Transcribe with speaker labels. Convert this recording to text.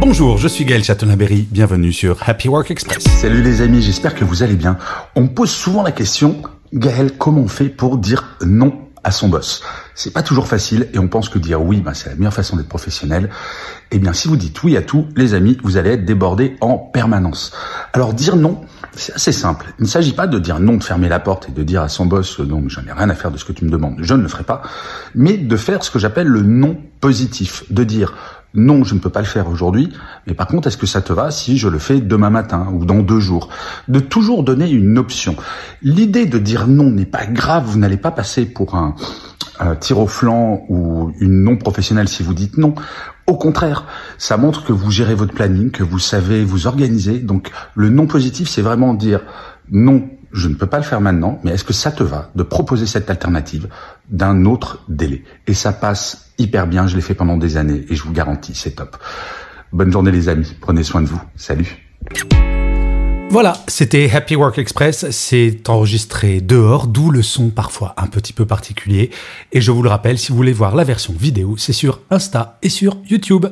Speaker 1: Bonjour, je suis Gaël Chatonaberry, bienvenue sur Happy Work Express.
Speaker 2: Salut les amis, j'espère que vous allez bien. On me pose souvent la question, Gaël, comment on fait pour dire non à son boss? C'est pas toujours facile et on pense que dire oui, ben, c'est la meilleure façon d'être professionnel. Eh bien, si vous dites oui à tout, les amis, vous allez être débordés en permanence. Alors dire non, c'est assez simple. Il ne s'agit pas de dire non, de fermer la porte et de dire à son boss non, j'en ai rien à faire de ce que tu me demandes, je ne le ferai pas, mais de faire ce que j'appelle le non positif, de dire non, je ne peux pas le faire aujourd'hui, mais par contre, est-ce que ça te va si je le fais demain matin ou dans deux jours? De toujours donner une option. L'idée de dire non n'est pas grave, vous n'allez pas passer pour un, tir au flanc ou une non professionnelle si vous dites non. Au contraire, ça montre que vous gérez votre planning, que vous savez vous organiser. Donc le non positif, c'est vraiment dire non, je ne peux pas le faire maintenant, mais est-ce que ça te va de proposer cette alternative d'un autre délai? Et ça passe hyper bien, je l'ai fait pendant des années et je vous garantis, c'est top. Bonne journée les amis, prenez soin de vous. Salut.
Speaker 1: Voilà, c'était Happy Work Express, c'est enregistré dehors, d'où le son parfois un petit peu particulier. Et je vous le rappelle, si vous voulez voir la version vidéo, c'est sur Insta et sur YouTube.